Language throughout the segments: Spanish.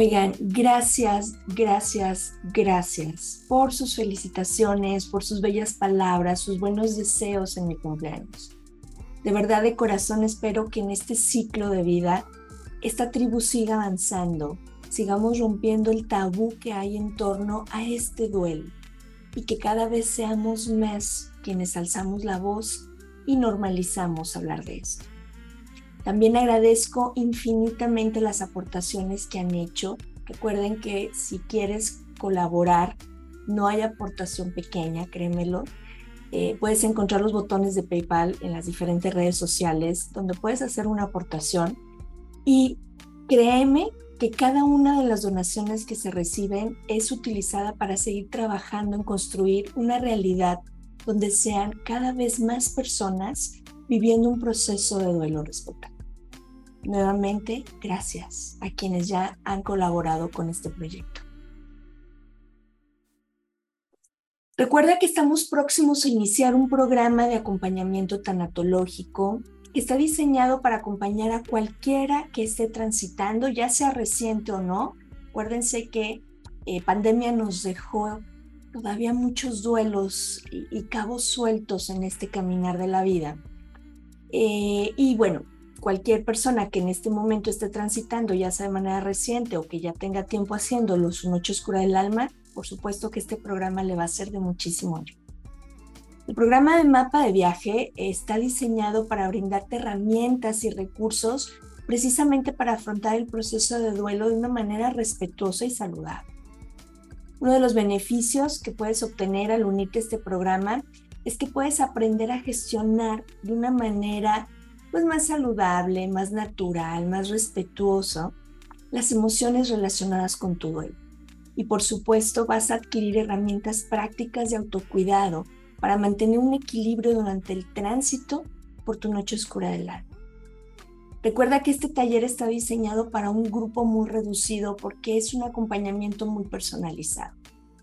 Oigan, gracias, gracias, gracias por sus felicitaciones, por sus bellas palabras, sus buenos deseos en mi cumpleaños. De verdad, de corazón espero que en este ciclo de vida esta tribu siga avanzando, sigamos rompiendo el tabú que hay en torno a este duelo y que cada vez seamos más quienes alzamos la voz y normalizamos hablar de esto. También agradezco infinitamente las aportaciones que han hecho. Recuerden que si quieres colaborar, no hay aportación pequeña, créemelo. Eh, puedes encontrar los botones de PayPal en las diferentes redes sociales donde puedes hacer una aportación y créeme que cada una de las donaciones que se reciben es utilizada para seguir trabajando en construir una realidad donde sean cada vez más personas viviendo un proceso de duelo respetado. Nuevamente, gracias a quienes ya han colaborado con este proyecto. Recuerda que estamos próximos a iniciar un programa de acompañamiento tanatológico que está diseñado para acompañar a cualquiera que esté transitando, ya sea reciente o no. Acuérdense que eh, pandemia nos dejó todavía muchos duelos y, cabos sueltos en este caminar de la vida. Eh, y bueno, cualquier persona que en este momento esté transitando, ya sea de manera reciente o que ya tenga tiempo haciéndolo, su noche oscura del alma, por supuesto que este programa le va a ser de muchísimo ayuda. El programa de mapa de viaje está diseñado para brindarte herramientas y recursos precisamente para afrontar el proceso de duelo de una manera respetuosa y saludable. Uno de los beneficios que puedes obtener al unirte a este programa es que puedes aprender a gestionar de una manera pues más saludable, más natural, más respetuoso las emociones relacionadas con tu duelo. Y por supuesto vas a adquirir herramientas prácticas de autocuidado para mantener un equilibrio durante el tránsito por tu noche oscura del alma. Recuerda que este taller está diseñado para un grupo muy reducido porque es un acompañamiento muy personalizado.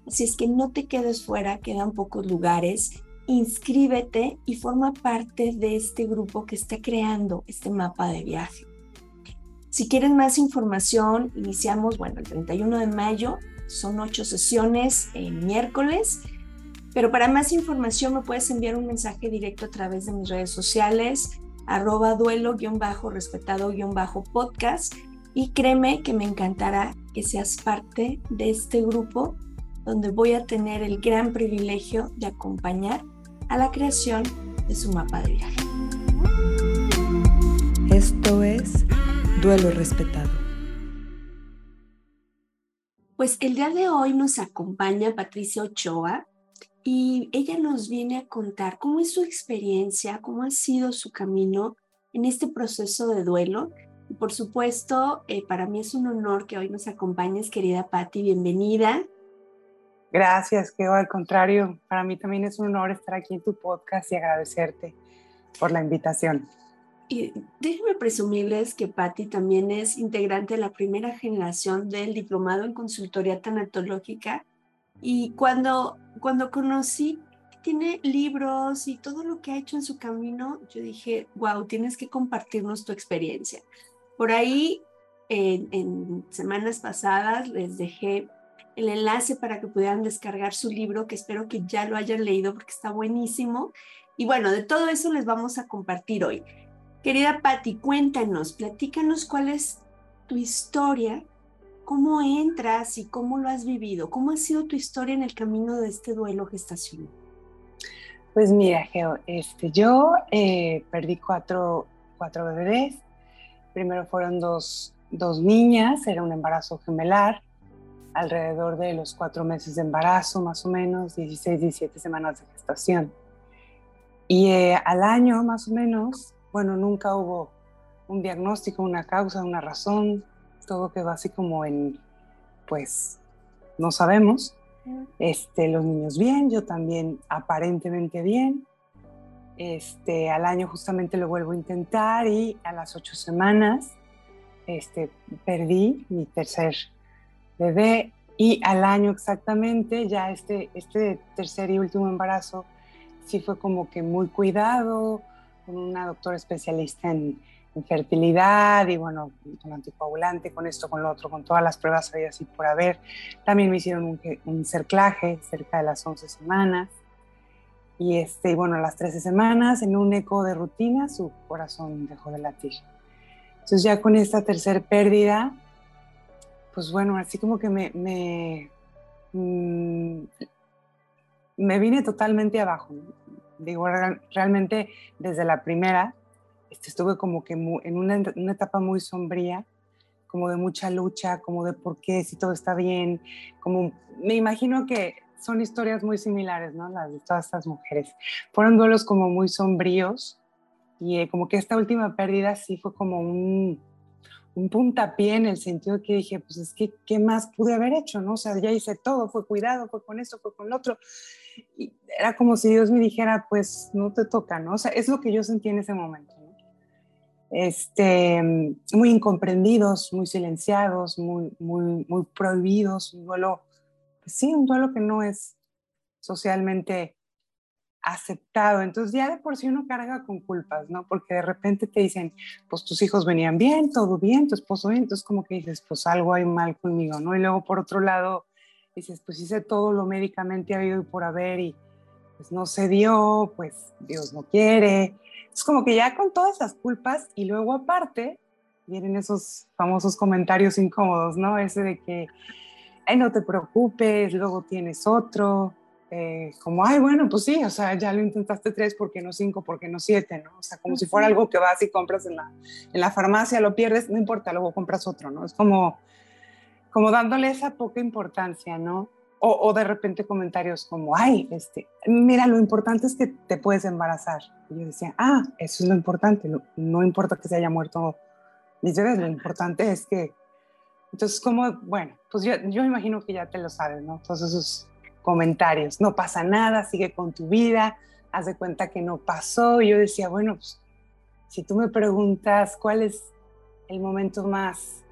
Así es que no te quedes fuera, quedan pocos lugares inscríbete y forma parte de este grupo que está creando este mapa de viaje. Si quieren más información, iniciamos, bueno, el 31 de mayo, son ocho sesiones en miércoles, pero para más información me puedes enviar un mensaje directo a través de mis redes sociales, arroba duelo-respetado-podcast y créeme que me encantará que seas parte de este grupo donde voy a tener el gran privilegio de acompañar a la creación de su mapa de viaje. Esto es Duelo Respetado. Pues el día de hoy nos acompaña Patricia Ochoa y ella nos viene a contar cómo es su experiencia, cómo ha sido su camino en este proceso de duelo. Y por supuesto, eh, para mí es un honor que hoy nos acompañes, querida Patti, bienvenida. Gracias, que al contrario, para mí también es un honor estar aquí en tu podcast y agradecerte por la invitación. Y déjenme presumirles que Patti también es integrante de la primera generación del diplomado en consultoría tanatológica y cuando, cuando conocí tiene libros y todo lo que ha hecho en su camino, yo dije, wow, tienes que compartirnos tu experiencia. Por ahí, en, en semanas pasadas, les dejé el enlace para que pudieran descargar su libro, que espero que ya lo hayan leído porque está buenísimo. Y bueno, de todo eso les vamos a compartir hoy. Querida Patti, cuéntanos, platícanos cuál es tu historia, cómo entras y cómo lo has vivido, cómo ha sido tu historia en el camino de este duelo gestacional. Pues mira, Geo, este, yo eh, perdí cuatro, cuatro bebés. Primero fueron dos, dos niñas, era un embarazo gemelar alrededor de los cuatro meses de embarazo, más o menos, 16, 17 semanas de gestación. Y eh, al año, más o menos, bueno, nunca hubo un diagnóstico, una causa, una razón, todo quedó así como en, pues, no sabemos. Este, los niños bien, yo también aparentemente bien. Este, al año justamente lo vuelvo a intentar y a las ocho semanas este, perdí mi tercer bebé y al año exactamente ya este, este tercer y último embarazo sí fue como que muy cuidado, con una doctora especialista en, fertilidad y bueno, con anticoagulante, con esto, con lo otro, con todas las pruebas había así por haber. También me hicieron un, un cerclaje cerca de las 11 semanas. Y este, bueno, a las 13 semanas, en un eco de rutina, su corazón dejó de latir. Entonces ya con esta tercera pérdida, pues bueno, así como que me, me, mm, vine totalmente abajo. Digo, realmente desde la primera este, estuve como que en una, una, etapa muy sombría, como de mucha lucha, como de por qué, si todo está bien, como me imagino que son historias muy similares, ¿no? Las de todas estas mujeres. Fueron duelos como muy sombríos y eh, como que esta última pérdida sí fue como un, un puntapié en el sentido que dije, pues es que, ¿qué más pude haber hecho? ¿no? O sea, ya hice todo, fue cuidado, fue con esto, fue con lo otro. Y era como si Dios me dijera, pues no te toca, ¿no? O sea, es lo que yo sentí en ese momento. ¿no? Este, muy incomprendidos, muy silenciados, muy, muy, muy prohibidos, un duelo, pues sí, un duelo que no es socialmente aceptado. Entonces ya de por sí uno carga con culpas, ¿no? Porque de repente te dicen, pues tus hijos venían bien, todo bien, tu esposo bien, entonces como que dices, pues algo hay mal conmigo, ¿no? Y luego por otro lado dices, pues hice todo lo médicamente habido y por haber y pues no se dio, pues Dios no quiere. Es como que ya con todas esas culpas y luego aparte vienen esos famosos comentarios incómodos, ¿no? Ese de que, ay, no te preocupes, luego tienes otro, eh, como, ay, bueno, pues sí, o sea, ya lo intentaste tres, ¿por qué no cinco? ¿Por qué no siete? ¿no? O sea, como si fuera algo que vas y compras en la, en la farmacia, lo pierdes, no importa, luego compras otro, ¿no? Es como, como dándole esa poca importancia, ¿no? O, o, de repente comentarios como, ay, este, mira, lo importante es que te puedes embarazar. Y yo decía, ah, eso es lo importante, no, no importa que se haya muerto mis bebés, lo importante es que... Entonces, como, bueno, pues yo, yo imagino que ya te lo sabes, ¿no? Todos esos comentarios, no pasa nada, sigue con tu vida, haz de cuenta que no pasó. Yo decía, bueno, pues, si tú me preguntas cuál es el momento más,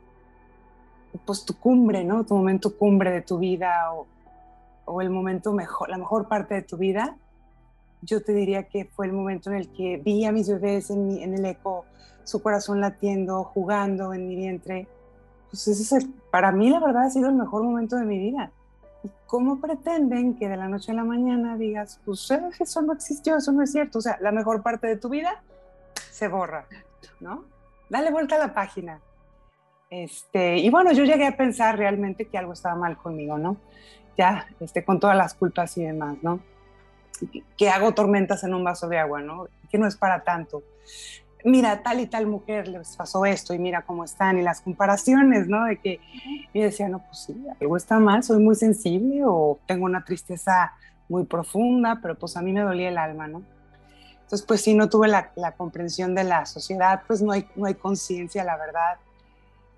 pues tu cumbre, ¿no? Tu momento cumbre de tu vida o, el momento mejor, la mejor parte de tu vida, yo te diría que fue el momento en el que vi a mis bebés en, en el eco, su corazón latiendo, jugando en mi vientre. Pues ese es para mí la verdad ha sido el mejor momento de mi vida. ¿Cómo pretenden que de la noche a la mañana digas, pues eso no existió, eso no es cierto? O sea, la mejor parte de tu vida se borra, ¿no? Dale vuelta a la página. Este, y bueno, yo llegué a pensar realmente que algo estaba mal conmigo, ¿no? Ya, este, con todas las culpas y demás, ¿no? Que hago tormentas en un vaso de agua, ¿no? Que no es para tanto mira, tal y tal mujer les pasó esto y mira cómo están y las comparaciones, ¿no? De que yo decía, no, pues sí, algo está mal, soy muy sensible o tengo una tristeza muy profunda, pero pues a mí me dolía el alma, ¿no? Entonces, pues sí, no tuve la, la comprensión de la sociedad, pues no hay, no hay conciencia, la verdad.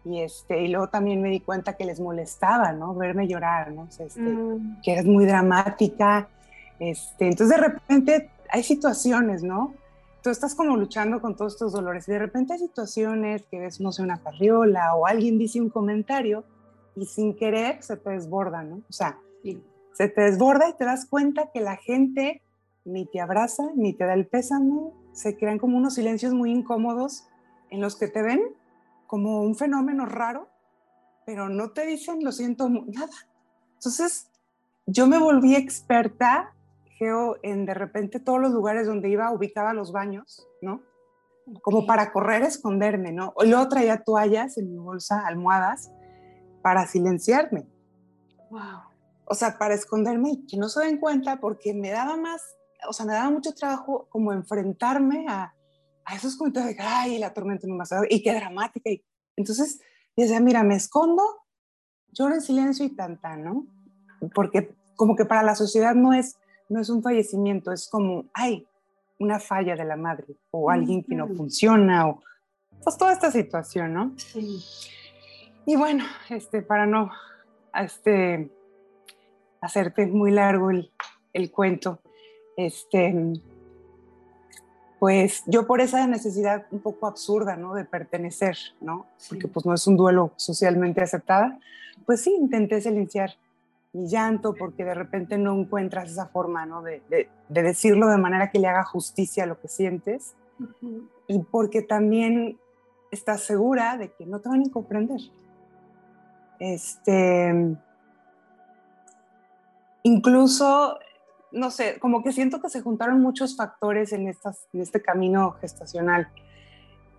Y, este, y luego también me di cuenta que les molestaba, ¿no? Verme llorar, ¿no? este, mm. Que eres muy dramática. Este, entonces, de repente hay situaciones, ¿no? Tú estás como luchando con todos estos dolores y de repente hay situaciones que ves, no sé, una carriola o alguien dice un comentario y sin querer se te desborda, ¿no? O sea, se te desborda y te das cuenta que la gente ni te abraza, ni te da el pésame, se crean como unos silencios muy incómodos en los que te ven como un fenómeno raro, pero no te dicen, lo siento, nada. Entonces, yo me volví experta Geo, en de repente todos los lugares donde iba ubicaba los baños, ¿no? Como para correr, esconderme, ¿no? Y luego traía toallas en mi bolsa, almohadas, para silenciarme. Wow. O sea, para esconderme y que no se den cuenta porque me daba más, o sea, me daba mucho trabajo como enfrentarme a, a esos comentarios de, ay, la tormenta no más, y qué dramática. Y, entonces, decía, mira, me escondo, lloro en silencio y tanta, ¿no? Porque como que para la sociedad no es no es un fallecimiento, es como, ay, una falla de la madre o alguien que no funciona o pues toda esta situación, ¿no? Sí. Y bueno, este, para no este, hacerte muy largo el, el cuento, este, pues yo por esa necesidad un poco absurda, ¿no? De pertenecer, ¿no? Porque pues no es un duelo socialmente aceptada, pues sí, intenté silenciar mi llanto porque de repente no encuentras esa forma, ¿no? De, de, decirlo de manera que le haga justicia a lo que sientes y porque también estás segura de que no te van a comprender. Este, incluso no sé, como que siento que se juntaron muchos factores en, estas, en este camino gestacional,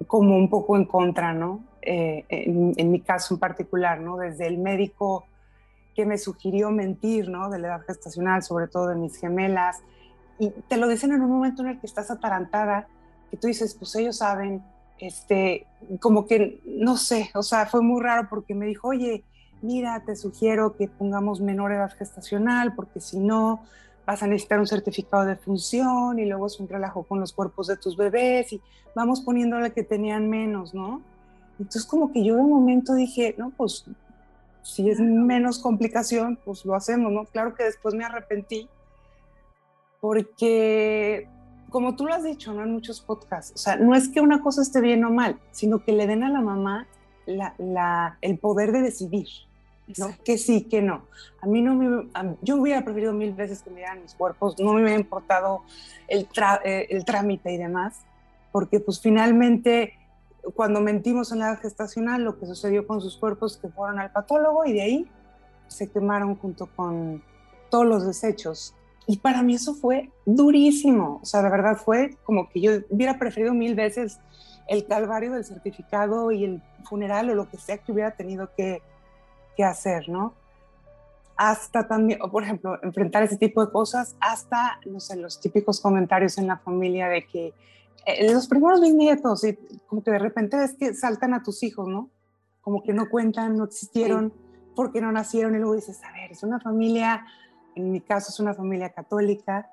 como un poco en contra, ¿no? Eh, en, mi caso en particular, ¿no? Desde el médico que me sugirió mentir, ¿no? De la edad gestacional, sobre todo de mis gemelas, y te lo dicen en un momento en el que estás atarantada, que tú dices, pues ellos saben, este, como que, no sé, o sea, fue muy raro porque me dijo, oye, mira, te sugiero que pongamos menor edad gestacional, porque si no, vas a necesitar un certificado de función y luego es un relajo con los cuerpos de tus bebés y vamos poniéndole que tenían menos, ¿no? Entonces como que yo de momento dije, no, pues si es menos complicación, pues lo hacemos, ¿no? Claro que después me arrepentí porque, como tú lo has dicho, ¿no? En muchos podcasts, o sea, no es que una cosa esté bien o mal, sino que le den a la mamá la, el poder de decidir. ¿no? Que sí, que no. A mí no me, yo hubiera preferido mil veces que me dieran mis cuerpos, no me hubiera importado el, eh, el trámite y demás, porque pues finalmente cuando mentimos en la gestacional, lo que sucedió con sus cuerpos que fueron al patólogo y de ahí se quemaron junto con todos los desechos. Y para mí eso fue durísimo, o sea, de verdad fue como que yo hubiera preferido mil veces el calvario del certificado y el funeral o lo que sea que hubiera tenido que, qué hacer, ¿no? Hasta también, o por ejemplo, enfrentar ese tipo de cosas, hasta, no sé, los típicos comentarios en la familia de que eh, los primeros bisnietos, y como que de repente ves que saltan a tus hijos, ¿no? Como que no cuentan, no existieron, porque no nacieron, y luego dices, a ver, es una familia, en mi caso es una familia católica,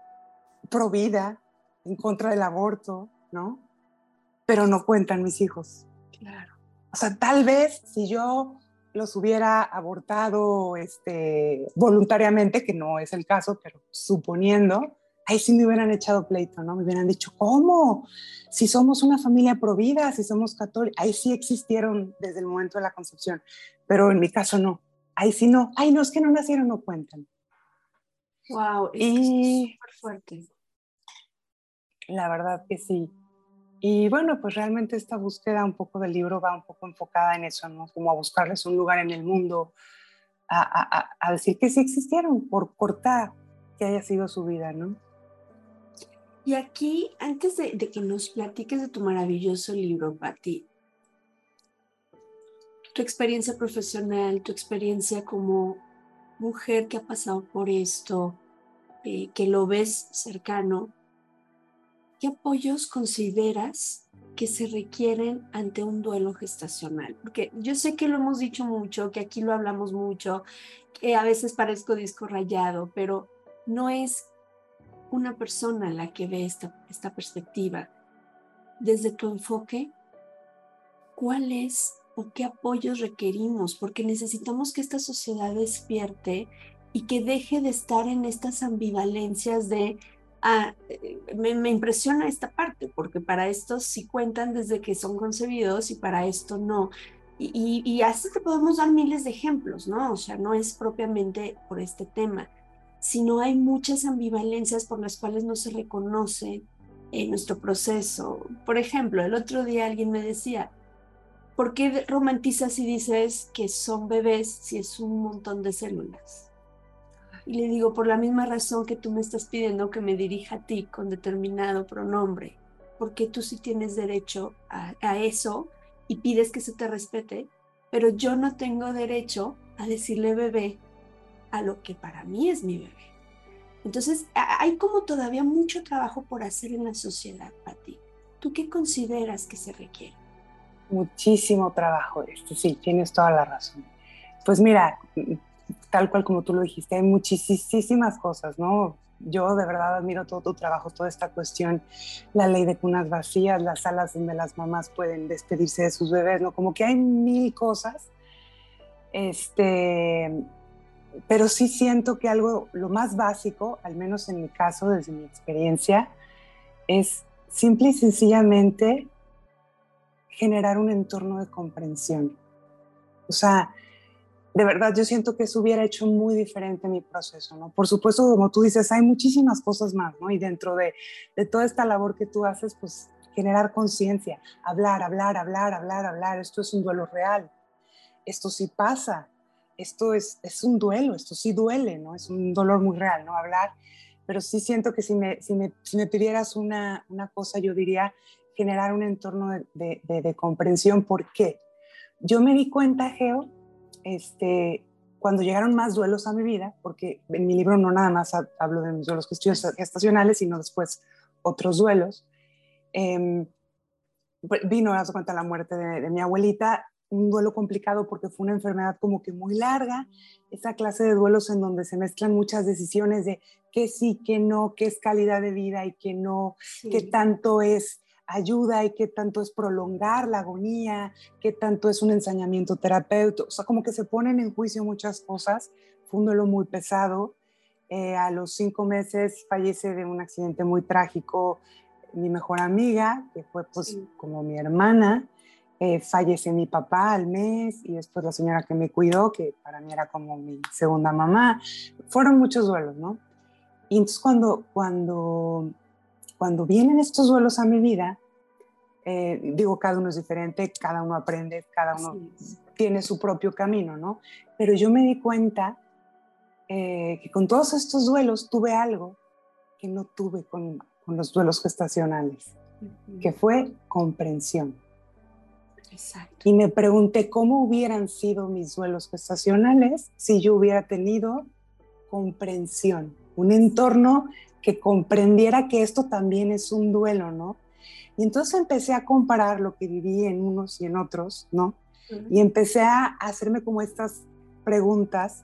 pro vida, en contra del aborto, ¿no? Pero no cuentan mis hijos. Claro. O sea, tal vez si yo los hubiera abortado este, voluntariamente, que no es el caso, pero suponiendo, ahí sí me hubieran echado pleito, ¿no? Me hubieran dicho, ¿cómo? Si somos una familia provida, si somos católicos, ahí sí existieron desde el momento de la concepción, pero en mi caso no, ahí sí no, ay, no, es que no nacieron, no cuentan. Wow, y... súper fuerte. La verdad que sí. Y bueno, pues realmente esta búsqueda un poco del libro va un poco enfocada en eso, ¿no? Como a buscarles un lugar en el mundo, a, a, decir que sí existieron, por cortar que haya sido su vida, ¿no? Y aquí, antes de, de que nos platiques de tu maravilloso libro, Patti, tu experiencia profesional, tu experiencia como mujer que ha pasado por esto, eh, que lo ves cercano, ¿qué apoyos consideras que se requieren ante un duelo gestacional? Porque yo sé que lo hemos dicho mucho, que aquí lo hablamos mucho, que a veces parezco disco rayado, pero no es una persona la que ve esta, esta perspectiva. Desde tu enfoque, ¿cuál es o qué apoyos requerimos? Porque necesitamos que esta sociedad despierte y que deje de estar en estas ambivalencias de Ah, me, impresiona esta parte, porque para estos sí cuentan desde que son concebidos y para esto no. Y, y, así te podemos dar miles de ejemplos, ¿no? O sea, no es propiamente por este tema, sino hay muchas ambivalencias por las cuales no se reconoce en nuestro proceso. Por ejemplo, el otro día alguien me decía, ¿por qué romantizas y dices que son bebés si es un montón de células? Y le digo, por la misma razón que tú me estás pidiendo que me dirija a ti con determinado pronombre, porque tú sí tienes derecho a, eso y pides que se te respete, pero yo no tengo derecho a decirle bebé a lo que para mí es mi bebé. Entonces, hay como todavía mucho trabajo por hacer en la sociedad, Pati. ¿Tú qué consideras que se requiere? Muchísimo trabajo, este, sí, tienes toda la razón. Pues mira, tal cual como tú lo dijiste, hay muchísimas cosas, ¿no? Yo de verdad admiro todo tu trabajo, toda esta cuestión, la ley de cunas vacías, las salas donde las mamás pueden despedirse de sus bebés, ¿no? Como que hay mil cosas. Este, pero sí siento que algo, lo más básico, al menos en mi caso, desde mi experiencia, es simple y sencillamente generar un entorno de comprensión. O sea, de verdad yo siento que eso hubiera hecho muy diferente mi proceso, ¿no? Por supuesto, como tú dices, hay muchísimas cosas más, ¿no? Y dentro de, de toda esta labor que tú haces, pues generar conciencia, hablar, hablar, hablar, hablar, hablar, esto es un duelo real, esto sí pasa, esto es, es un duelo, esto sí duele, ¿no? Es un dolor muy real, ¿no? Hablar, pero sí siento que si me, si me, si me pidieras una, una, cosa, yo diría generar un entorno de, de, de comprensión. ¿Por qué? Yo me di cuenta, Geo, este, cuando llegaron más duelos a mi vida, porque en mi libro no nada más hablo de mis duelos gestacionales, sino después otros duelos, eh, vino, a cuenta, la muerte de, de, mi abuelita, un duelo complicado porque fue una enfermedad como que muy larga, esa clase de duelos en donde se mezclan muchas decisiones de qué sí, qué no, qué es calidad de vida y qué no, sí. qué tanto es ayuda y qué tanto es prolongar la agonía, qué tanto es un ensañamiento terapéutico, o sea, como que se ponen en juicio muchas cosas, fue un duelo muy pesado, eh, a los cinco meses fallece de un accidente muy trágico mi mejor amiga, que fue pues sí. como mi hermana, eh, fallece mi papá al mes y después la señora que me cuidó, que para mí era como mi segunda mamá, fueron muchos duelos, ¿no? Y entonces cuando, cuando cuando vienen estos duelos a mi vida, eh, digo, cada uno es diferente, cada uno aprende, cada uno tiene su propio camino, ¿no? Pero yo me di cuenta eh, que con todos estos duelos tuve algo que no tuve con, con los duelos gestacionales, uh -huh. que fue comprensión. Exacto. Y me pregunté cómo hubieran sido mis duelos gestacionales si yo hubiera tenido comprensión, un entorno que comprendiera que esto también es un duelo, ¿no? Y entonces empecé a comparar lo que viví en unos y en otros, ¿no? Uh -huh. Y empecé a hacerme como estas preguntas.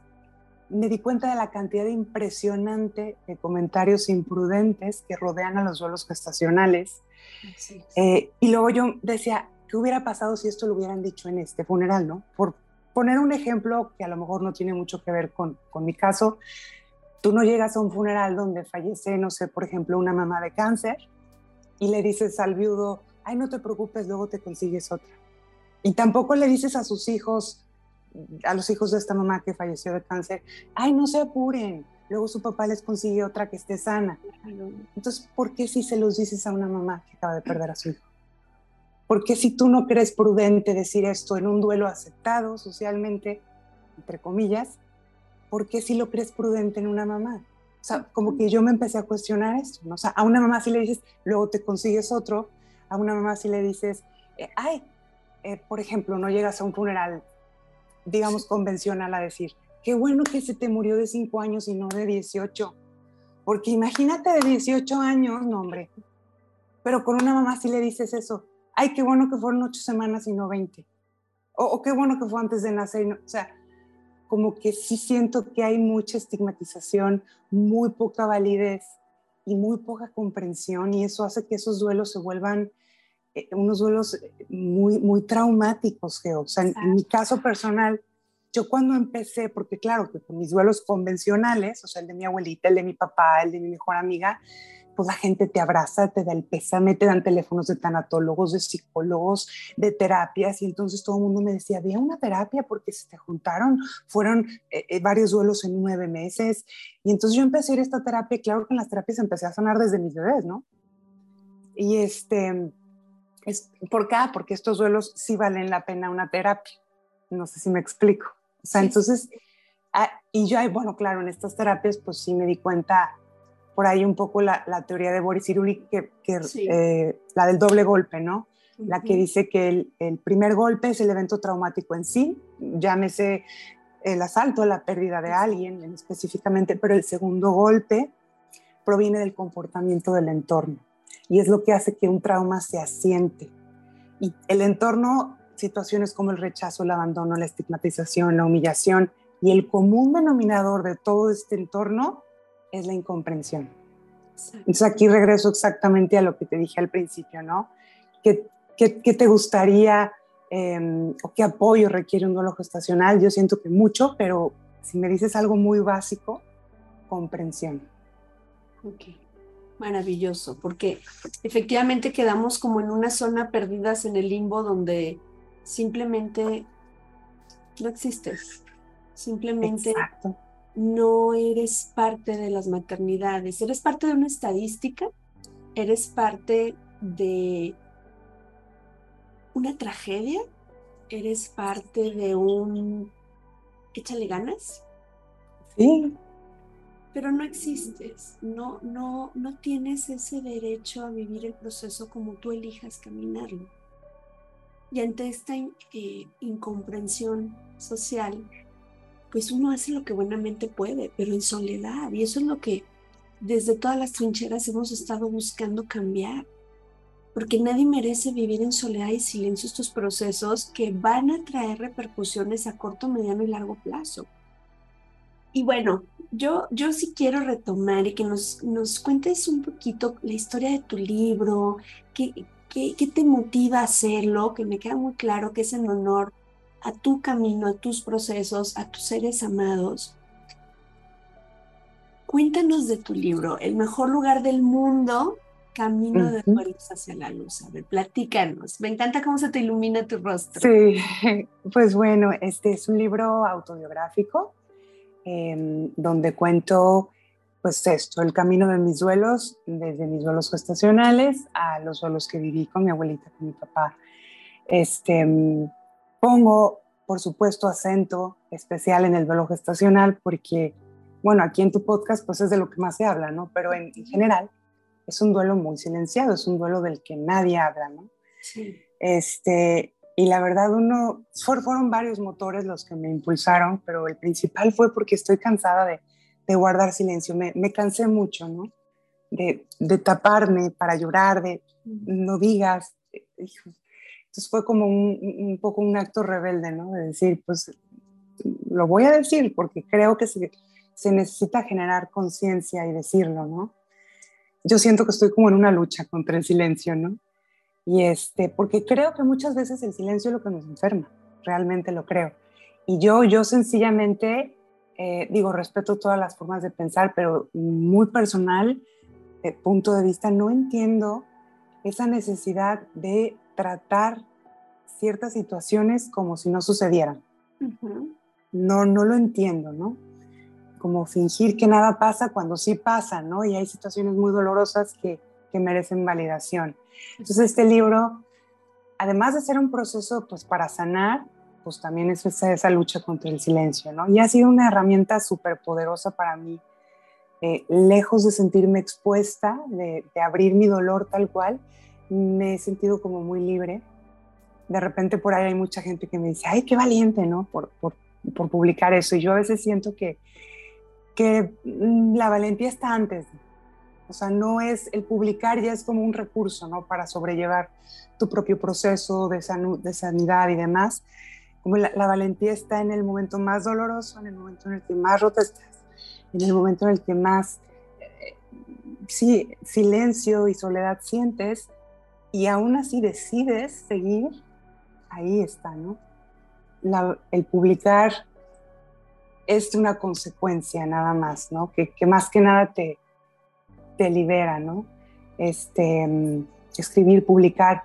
Me di cuenta de la cantidad de impresionante de comentarios imprudentes que rodean a los duelos gestacionales. Eh, y luego yo decía, ¿qué hubiera pasado si esto lo hubieran dicho en este funeral, no? Por poner un ejemplo que a lo mejor no tiene mucho que ver con, con mi caso, Tú no llegas a un funeral donde fallece, no sé, por ejemplo, una mamá de cáncer y le dices al viudo, ay, no te preocupes, luego te consigues otra. Y tampoco le dices a sus hijos, a los hijos de esta mamá que falleció de cáncer, ay, no se apuren, luego su papá les consigue otra que esté sana. Entonces, ¿por qué si se los dices a una mamá que acaba de perder a su hijo? ¿Por qué si tú no crees prudente decir esto en un duelo aceptado socialmente, entre comillas, ¿por qué si lo crees prudente en una mamá? O sea, como que yo me empecé a cuestionar esto, ¿no? O sea, a una mamá si le dices, luego te consigues otro, a una mamá si le dices, eh, ay, eh, por ejemplo, no llegas a un funeral, digamos, convencional a decir, qué bueno que se te murió de 5 años y no de 18, porque imagínate de 18 años, no hombre, pero con una mamá si le dices eso, ay, qué bueno que fueron 8 semanas y no 20, o, o qué bueno que fue antes de nacer, no, o sea, como que sí siento que hay mucha estigmatización, muy poca validez y muy poca comprensión y eso hace que esos duelos se vuelvan eh, unos duelos muy, muy traumáticos, Geo. O sea, en, en, mi caso personal, yo cuando empecé, porque claro, que con mis duelos convencionales, o sea, el de mi abuelita, el de mi papá, el de mi mejor amiga, pues la gente te abraza, te da el pésame, te dan teléfonos de tanatólogos, de psicólogos, de terapias, y entonces todo el mundo me decía, había una terapia porque se te juntaron, fueron eh, eh, varios duelos en nueve meses, y entonces yo empecé a ir a esta terapia, y claro que en las terapias empecé a sanar desde mis bebés, ¿no? Y este, es, ¿por qué? Porque estos duelos sí valen la pena una terapia, no sé si me explico. O sea, sí. entonces, ah, y yo, bueno, claro, en estas terapias, pues sí me di cuenta por ahí un poco la, la teoría de Boris Cyrulnik, que, que sí. eh, la del doble golpe, ¿no? Uh -huh. La que dice que el, el, primer golpe es el evento traumático en sí, llámese el asalto, la pérdida de alguien específicamente, pero el segundo golpe proviene del comportamiento del entorno y es lo que hace que un trauma se asiente. Y el entorno, situaciones como el rechazo, el abandono, la estigmatización, la humillación y el común denominador de todo este entorno es la incomprensión. Entonces aquí regreso exactamente a lo que te dije al principio, ¿no? ¿Qué, qué, qué te gustaría eh, o qué apoyo requiere un duelo gestacional? Yo siento que mucho, pero si me dices algo muy básico, comprensión. Ok, maravilloso, porque efectivamente quedamos como en una zona perdidas en el limbo donde simplemente no existes, simplemente no eres parte de las maternidades, eres parte de una estadística, eres parte de una tragedia, eres parte de un échale ganas. Sí. Pero no existes, no, no, no tienes ese derecho a vivir el proceso como tú elijas caminarlo. Y ante esta eh, incomprensión social, pues uno hace lo que buenamente puede, pero en soledad. Y eso es lo que desde todas las trincheras hemos estado buscando cambiar. Porque nadie merece vivir en soledad y silencio estos procesos que van a traer repercusiones a corto, mediano y largo plazo. Y bueno, yo, yo sí quiero retomar y que nos, nos cuentes un poquito la historia de tu libro, qué, qué, te motiva a hacerlo, que me queda muy claro que es en honor a tu camino, a tus procesos, a tus seres amados. Cuéntanos de tu libro, El mejor lugar del mundo, Camino de Pueblos hacia la Luz. A ver, platícanos. Me encanta cómo se te ilumina tu rostro. Sí, pues bueno, este es un libro autobiográfico em, donde cuento pues esto, el camino de mis duelos, desde mis duelos gestacionales a los duelos que viví con mi abuelita, con mi papá. Este, Pongo, por supuesto, acento especial en el duelo gestacional porque, bueno, aquí en tu podcast pues es de lo que más se habla, ¿no? Pero en, general es un duelo muy silenciado, es un duelo del que nadie habla, ¿no? Sí. Este, y la verdad, uno, fueron varios motores los que me impulsaron, pero el principal fue porque estoy cansada de, de guardar silencio. Me, me, cansé mucho, ¿no? De, de, taparme para llorar, de no digas, entonces fue como un, poco un acto rebelde, ¿no? De decir, pues lo voy a decir porque creo que se, se necesita generar conciencia y decirlo, ¿no? Yo siento que estoy como en una lucha contra el silencio, ¿no? Y este, porque creo que muchas veces el silencio es lo que nos enferma, realmente lo creo. Y yo, yo sencillamente, eh, digo, respeto todas las formas de pensar, pero muy personal, eh, punto de vista, no entiendo esa necesidad de tratar ciertas situaciones como si no sucedieran. No, no lo entiendo, ¿no? Como fingir que nada pasa cuando sí pasa, ¿no? Y hay situaciones muy dolorosas que, que merecen validación. Entonces este libro, además de ser un proceso pues para sanar, pues también es esa, esa lucha contra el silencio, ¿no? Y ha sido una herramienta súper poderosa para mí, eh, lejos de sentirme expuesta, de, de, abrir mi dolor tal cual, me he sentido como muy libre. De repente por ahí hay mucha gente que me dice, ay, qué valiente, ¿no? Por, por, por publicar eso. Y yo a veces siento que, que mm, la valentía está antes. O sea, no es el publicar, ya es como un recurso, ¿no? Para sobrellevar tu propio proceso de, de sanidad y demás. Como la, la, valentía está en el momento más doloroso, en el momento en el que más rota estás, en el momento en el que más, eh, sí, silencio y soledad sientes y aún así decides seguir, ahí está, ¿no? el publicar es una consecuencia nada más, ¿no? Que, más que nada te, te libera, ¿no? Este, escribir, publicar,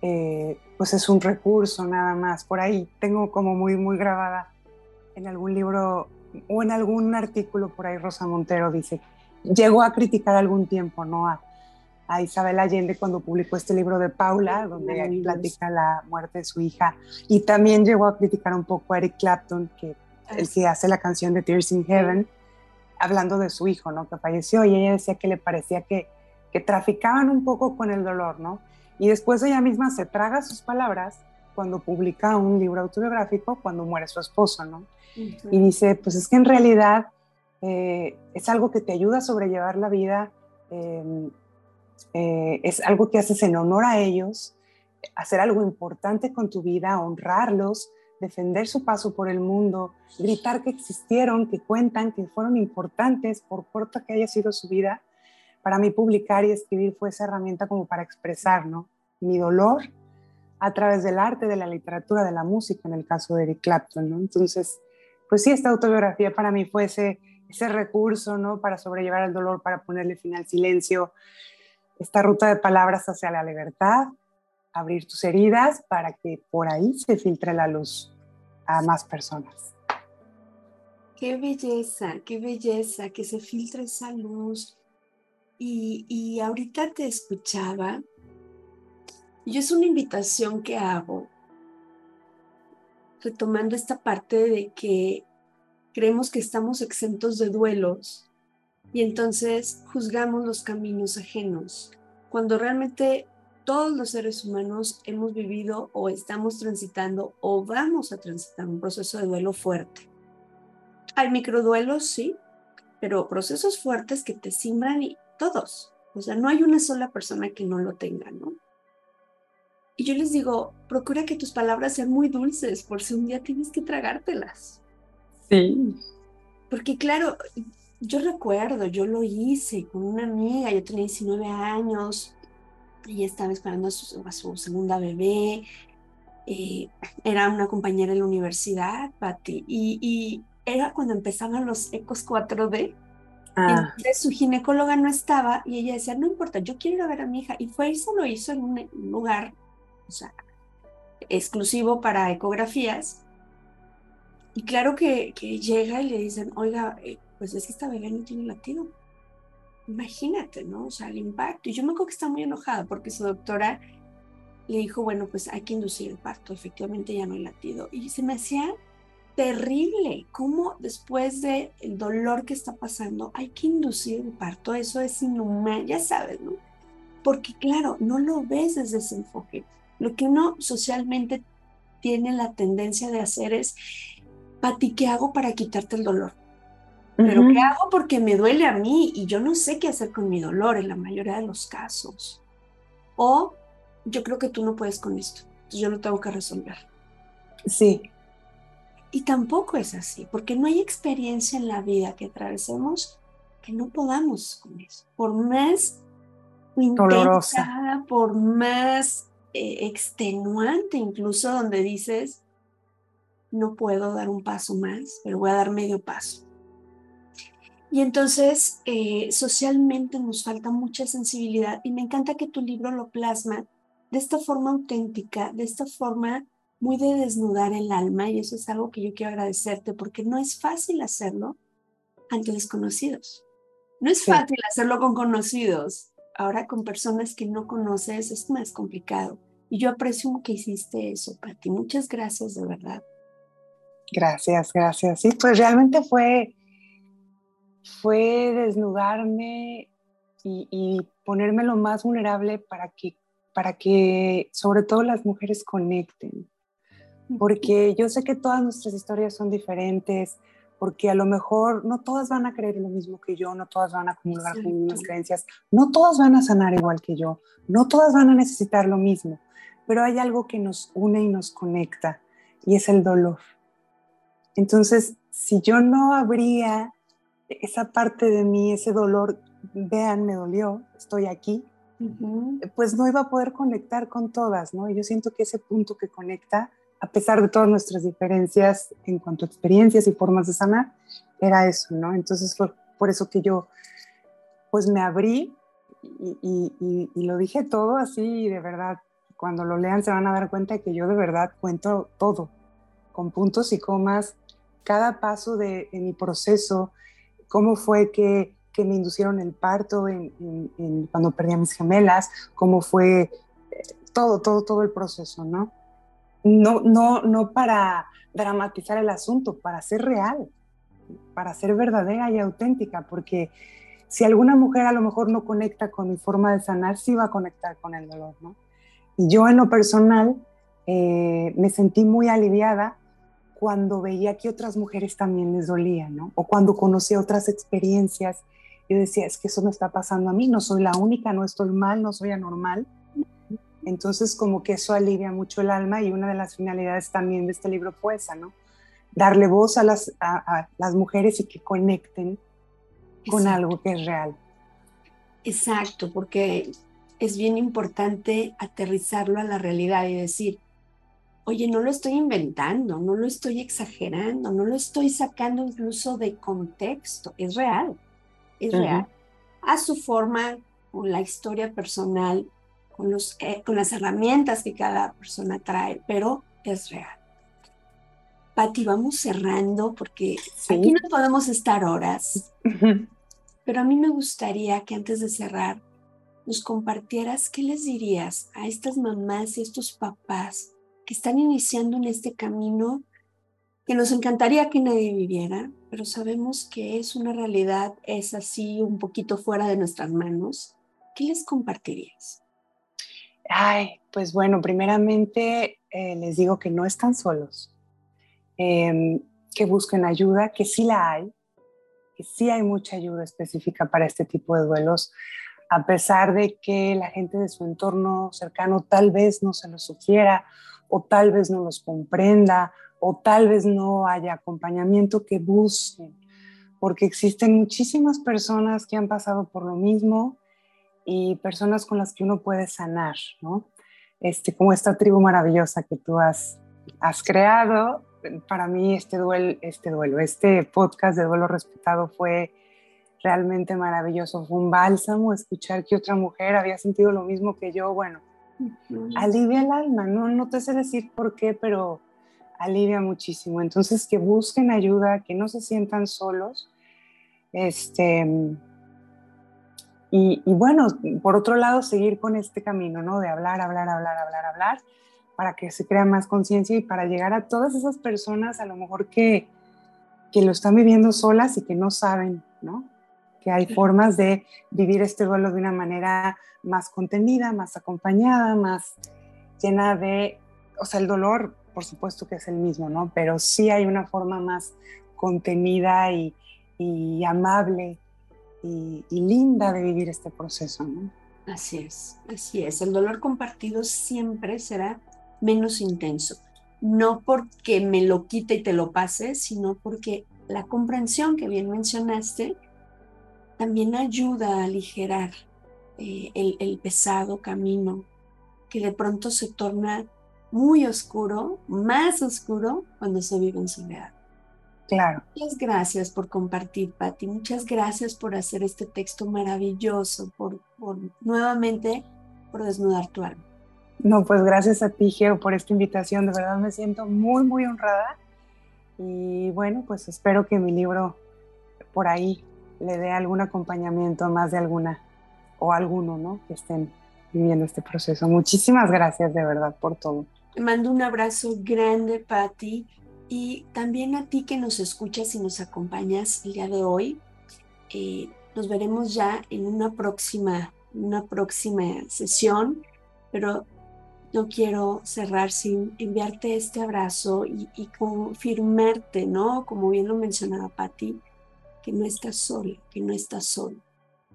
eh, pues es un recurso nada más. Por ahí tengo como muy, muy grabada en algún libro o en algún artículo por ahí Rosa Montero dice, llegó a criticar algún tiempo, ¿no? A, a Isabel Allende cuando publicó este libro de Paula, donde platica la muerte de su hija, y también llegó a criticar un poco a Eric Clapton, que el que hace la canción de Tears in Heaven, hablando de su hijo, ¿no? Que falleció, y ella decía que le parecía que, que traficaban un poco con el dolor, ¿no? Y después ella misma se traga sus palabras cuando publica un libro autobiográfico, cuando muere su esposo, ¿no? Y dice, pues es que en realidad eh, es algo que te ayuda a sobrellevar la vida, eh, eh, es algo que haces en honor a ellos, hacer algo importante con tu vida, honrarlos, defender su paso por el mundo, gritar que existieron, que cuentan, que fueron importantes, por corta que haya sido su vida. Para mí publicar y escribir fue esa herramienta como para expresar ¿no? mi dolor a través del arte, de la literatura, de la música, en el caso de Eric Clapton. ¿no? Entonces, pues sí, esta autobiografía para mí fue ese, ese recurso, ¿no? Para sobrellevar el dolor, para ponerle fin al silencio, esta ruta de palabras hacia la libertad, abrir tus heridas para que por ahí se filtre la luz a más personas. Qué belleza, qué belleza, que se filtre esa luz. Y, y ahorita te escuchaba. Yo es una invitación que hago, retomando esta parte de que creemos que estamos exentos de duelos y entonces juzgamos los caminos ajenos, cuando realmente todos los seres humanos hemos vivido o estamos transitando o vamos a transitar un proceso de duelo fuerte. Hay microduelos, sí, pero procesos fuertes que te simbran y todos. O sea, no hay una sola persona que no lo tenga, ¿no? Y yo les digo, procura que tus palabras sean muy dulces por si un día tienes que tragártelas. Sí. Porque claro, yo recuerdo, yo lo hice con una amiga, yo tenía 19 años, y estaba esperando a su, segunda bebé, eh, era una compañera en la universidad, Patti, y, era cuando empezaban los ecos 4D. Ah. Entonces su ginecóloga no estaba y ella decía, no importa, yo quiero ir a ver a mi hija. Y fue y se lo hizo en un lugar o sea, exclusivo para ecografías. Y claro que, que llega y le dicen, oiga, eh, pues es que esta bebé no tiene latido imagínate, ¿no? O sea, el impacto. Y yo me acuerdo que estaba muy enojada porque su doctora le dijo, bueno, pues hay que inducir el parto, efectivamente ya no hay latido. Y se me hacía terrible cómo después del el dolor que está pasando hay que inducir el parto. Eso es inhumano, ya sabes, ¿no? Porque claro, no lo ves desde ese enfoque. Lo que uno socialmente tiene la tendencia de hacer es, Pati, ¿qué hago para quitarte el dolor? Pero ¿qué hago? Porque me duele a mí y yo no sé qué hacer con mi dolor en la mayoría de los casos. O yo creo que tú no puedes con esto, yo lo tengo que resolver. Sí. Y tampoco es así, porque no hay experiencia en la vida que atravesemos que no podamos con eso. Por más dolorosa, por más eh, extenuante, incluso donde dices, no puedo dar un paso más, pero voy a dar medio paso. Y entonces, eh, socialmente nos falta mucha sensibilidad y me encanta que tu libro lo plasma de esta forma auténtica, de esta forma muy de desnudar el alma y eso es algo que yo quiero agradecerte porque no es fácil hacerlo ante desconocidos. No es fácil hacerlo con conocidos. Ahora con personas que no conoces es más complicado. Y yo aprecio que hiciste eso, Pati. Muchas gracias, de verdad. Gracias, gracias. Sí, pues realmente fue fue desnudarme y, ponerme lo más vulnerable para que, para que sobre todo las mujeres conecten. Porque yo sé que todas nuestras historias son diferentes, porque a lo mejor no todas van a creer lo mismo que yo, no todas van a acumular las mismas creencias, no todas van a sanar igual que yo, no todas van a necesitar lo mismo, pero hay algo que nos une y nos conecta y es el dolor. Entonces, si yo no habría esa parte de mí, ese dolor, vean, me dolió, estoy aquí, pues no iba a poder conectar con todas, ¿no? Y yo siento que ese punto que conecta, a pesar de todas nuestras diferencias en cuanto a experiencias y formas de sanar, era eso, ¿no? Entonces fue por eso que yo, pues me abrí y, y lo dije todo así, de verdad, cuando lo lean se van a dar cuenta de que yo de verdad cuento todo, con puntos y comas, cada paso de, de mi proceso, cómo fue que, que me inducieron el parto en, cuando perdí a mis gemelas, cómo fue eh, todo, todo, todo el proceso, ¿no? No, no, no para dramatizar el asunto, para ser real, para ser verdadera y auténtica, porque si alguna mujer a lo mejor no conecta con mi forma de sanar, sí va a conectar con el dolor, ¿no? Y yo en lo personal eh, me sentí muy aliviada cuando veía que otras mujeres también les dolía, ¿no? O cuando conocí otras experiencias, yo decía, es que eso me está pasando a mí, no soy la única, no estoy mal, no soy anormal. Entonces, como que eso alivia mucho el alma y una de las finalidades también de este libro fue esa, ¿no? Darle voz a las, a, las mujeres y que conecten con algo que es real. Exacto, porque es bien importante aterrizarlo a la realidad y decir, oye, no lo estoy inventando, no lo estoy exagerando, no lo estoy sacando incluso de contexto, es real, es real. A su forma, con la historia personal, con, los, eh, con las herramientas que cada persona trae, pero es real. Pati, vamos cerrando porque aquí no podemos estar horas, pero a mí me gustaría que antes de cerrar nos compartieras qué les dirías a estas mamás y estos papás que están iniciando en este camino que nos encantaría que nadie viviera, pero sabemos que es una realidad, es así un poquito fuera de nuestras manos. ¿Qué les compartirías? Ay, pues bueno, primeramente eh, les digo que no están solos, em, que busquen ayuda, que sí la hay, que sí hay mucha ayuda específica para este tipo de duelos, a pesar de que la gente de su entorno cercano tal vez no se lo sugiera o tal vez no los comprenda o tal vez no haya acompañamiento que busquen, porque existen muchísimas personas que han pasado por lo mismo y personas con las que uno puede sanar, ¿no? Este, como esta tribu maravillosa que tú has, has creado. Para mí este duelo, este duelo, este podcast de duelo respetado fue realmente maravilloso. Fue un bálsamo escuchar que otra mujer había sentido lo mismo que yo. Bueno, alivia el alma, no, no te sé decir por qué, pero alivia muchísimo. Entonces, que busquen ayuda, que no se sientan solos. Este, y, bueno, por otro lado, seguir con este camino, ¿no? De hablar, hablar, hablar, hablar, hablar, para que se crea más conciencia y para llegar a todas esas personas a lo mejor que, que lo están viviendo solas y que no saben, ¿no? Que hay formas de vivir este duelo de una manera más contenida, más acompañada, más llena de, o sea, el dolor, por supuesto que es el mismo, ¿no? Pero sí hay una forma más contenida y, y amable y, y, linda de vivir este proceso, ¿no? Así es, así es. El dolor compartido siempre será menos intenso. No porque me lo quite y te lo pase, sino porque la comprensión que bien mencionaste también ayuda a aligerar eh, el, pesado camino que de pronto se torna muy oscuro, más oscuro cuando se vive en soledad. Claro. Muchas gracias por compartir, Patti. Muchas gracias por hacer este texto maravilloso, por, por, nuevamente por desnudar tu alma. No, pues gracias a ti, Geo, por esta invitación. De verdad me siento muy, muy honrada. Y bueno, pues espero que mi libro por ahí le dé algún acompañamiento más de alguna o alguno, ¿no? Que estén viviendo este proceso. Muchísimas gracias de verdad por todo. Te mando un abrazo grande, Patti, y también a ti que nos escuchas y nos acompañas el día de hoy. Eh, nos veremos ya en una próxima, una próxima sesión, pero no quiero cerrar sin enviarte este abrazo y, confirmarte, ¿no? Como bien lo mencionaba Patti, que no estás sola, que no estás solo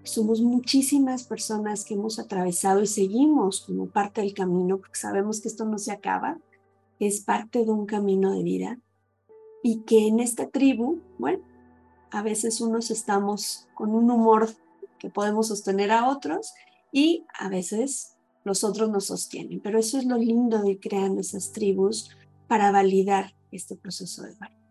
somos muchísimas personas que hemos atravesado y seguimos como parte del camino, porque sabemos que esto no se acaba, es parte de un camino de vida y que en esta tribu, bueno, a veces unos estamos con un humor que podemos sostener a otros y a veces los otros nos sostienen, pero eso es lo lindo de creando esas tribus para validar este proceso de duelo.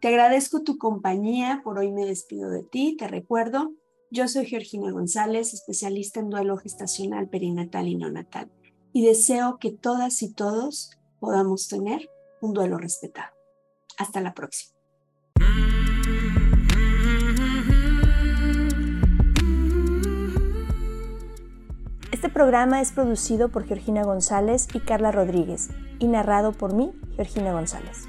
Te agradezco tu compañía, por hoy me despido de ti, te recuerdo yo soy Georgina González, especialista en duelo gestacional, perinatal y neonatal, y deseo que todas y todos podamos tener un duelo respetado. Hasta la próxima. Este programa es producido por Georgina González y Carla Rodríguez y narrado por mí, Georgina González.